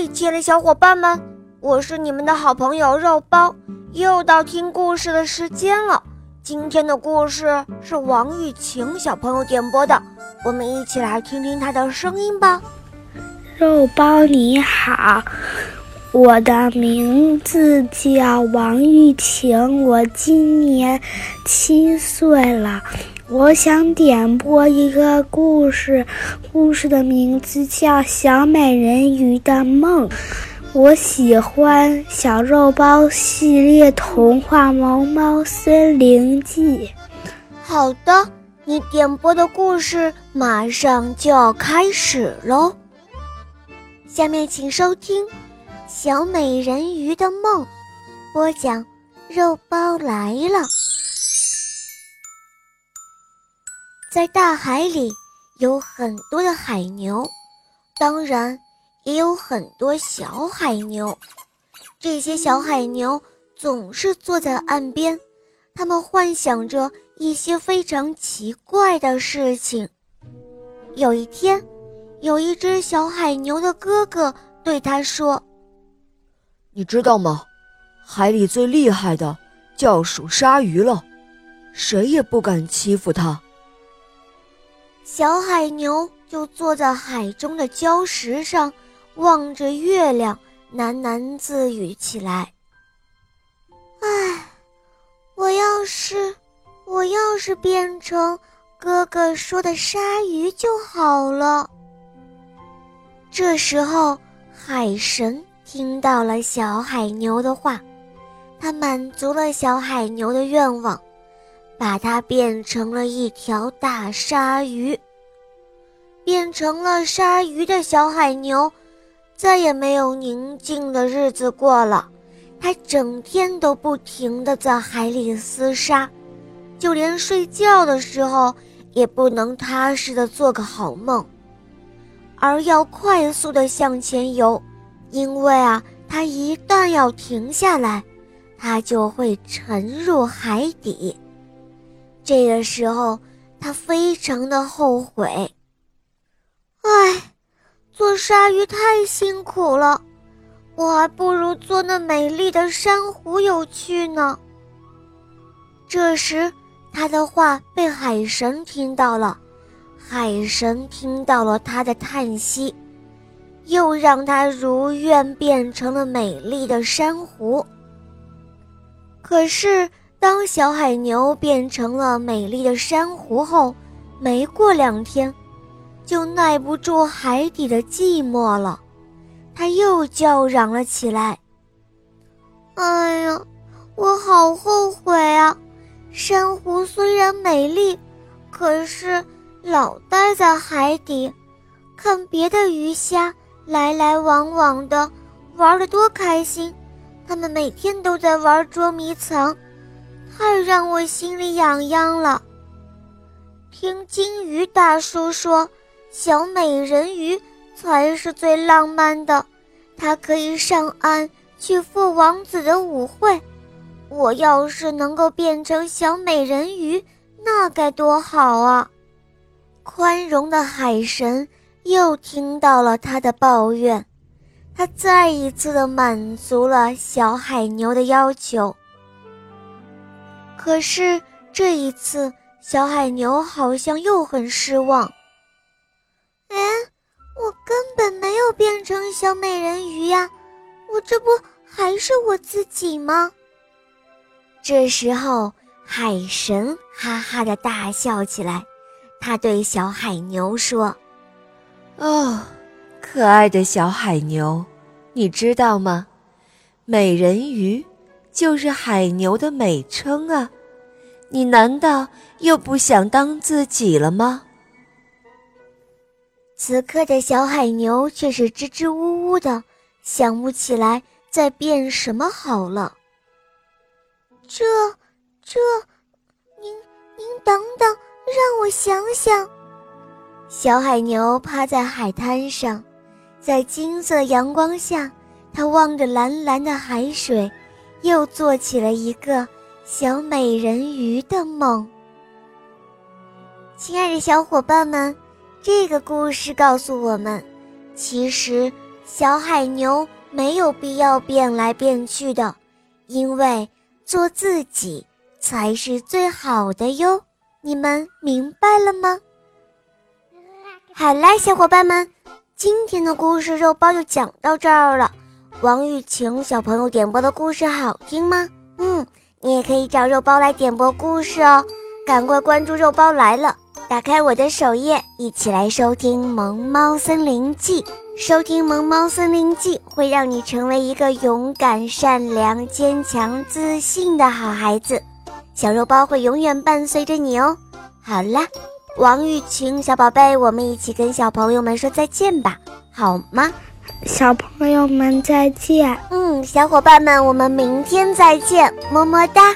嗨，亲爱的小伙伴们，我是你们的好朋友肉包，又到听故事的时间了。今天的故事是王玉晴小朋友点播的，我们一起来听听她的声音吧。肉包你好，我的名字叫王玉晴，我今年七岁了。我想点播一个故事，故事的名字叫《小美人鱼的梦》。我喜欢《小肉包》系列童话《毛毛森林记》。好的，你点播的故事马上就要开始喽。下面请收听《小美人鱼的梦》，播讲肉包来了。在大海里有很多的海牛，当然也有很多小海牛。这些小海牛总是坐在岸边，他们幻想着一些非常奇怪的事情。有一天，有一只小海牛的哥哥对他说：“你知道吗？海里最厉害的叫属鲨鱼了，谁也不敢欺负它。”小海牛就坐在海中的礁石上，望着月亮，喃喃自语起来：“唉，我要是，我要是变成哥哥说的鲨鱼就好了。”这时候，海神听到了小海牛的话，他满足了小海牛的愿望。把它变成了一条大鲨鱼。变成了鲨鱼的小海牛，再也没有宁静的日子过了。它整天都不停地在海里厮杀，就连睡觉的时候也不能踏实的做个好梦，而要快速的向前游，因为啊，它一旦要停下来，它就会沉入海底。这个时候，他非常的后悔。唉，做鲨鱼太辛苦了，我还不如做那美丽的珊瑚有趣呢。这时，他的话被海神听到了，海神听到了他的叹息，又让他如愿变成了美丽的珊瑚。可是。当小海牛变成了美丽的珊瑚后，没过两天，就耐不住海底的寂寞了，它又叫嚷了起来：“哎呀，我好后悔啊！珊瑚虽然美丽，可是老待在海底，看别的鱼虾来来往往的，玩得多开心。他们每天都在玩捉迷藏。”太让我心里痒痒了。听金鱼大叔说，小美人鱼才是最浪漫的，它可以上岸去赴王子的舞会。我要是能够变成小美人鱼，那该多好啊！宽容的海神又听到了他的抱怨，他再一次的满足了小海牛的要求。可是这一次，小海牛好像又很失望。哎，我根本没有变成小美人鱼呀，我这不还是我自己吗？这时候，海神哈哈的大笑起来，他对小海牛说：“哦，可爱的小海牛，你知道吗？美人鱼。”就是海牛的美称啊！你难道又不想当自己了吗？此刻的小海牛却是支支吾吾的，想不起来再变什么好了。这、这，您、您等等，让我想想。小海牛趴在海滩上，在金色阳光下，它望着蓝蓝的海水。又做起了一个小美人鱼的梦。亲爱的小伙伴们，这个故事告诉我们，其实小海牛没有必要变来变去的，因为做自己才是最好的哟。你们明白了吗？好啦，小伙伴们，今天的故事肉包就讲到这儿了。王玉晴小朋友点播的故事好听吗？嗯，你也可以找肉包来点播故事哦。赶快关注肉包来了，打开我的首页，一起来收听《萌猫森林记》。收听《萌猫森林记》会让你成为一个勇敢、善良、坚强、自信的好孩子。小肉包会永远伴随着你哦。好啦，王雨晴小宝贝，我们一起跟小朋友们说再见吧，好吗？小朋友们再见。嗯，小伙伴们，我们明天再见，么么哒。